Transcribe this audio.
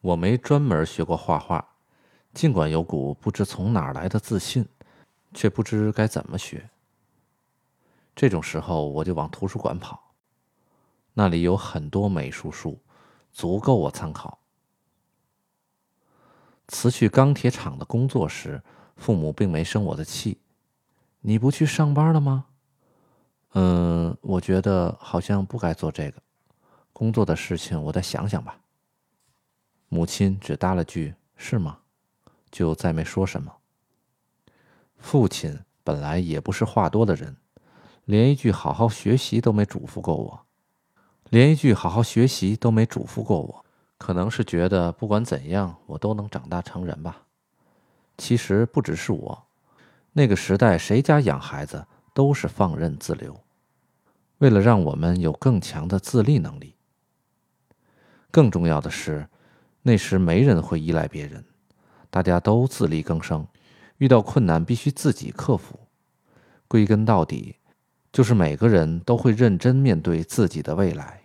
我没专门学过画画，尽管有股不知从哪来的自信，却不知该怎么学。这种时候，我就往图书馆跑，那里有很多美术书，足够我参考。辞去钢铁厂的工作时，父母并没生我的气。你不去上班了吗？嗯，我觉得好像不该做这个工作的事情，我再想想吧。母亲只答了句“是吗”，就再没说什么。父亲本来也不是话多的人。连一句“好好学习”都没嘱咐过我，连一句“好好学习”都没嘱咐过我，可能是觉得不管怎样，我都能长大成人吧。其实不只是我，那个时代谁家养孩子都是放任自流，为了让我们有更强的自立能力。更重要的是，那时没人会依赖别人，大家都自力更生，遇到困难必须自己克服。归根到底。就是每个人都会认真面对自己的未来。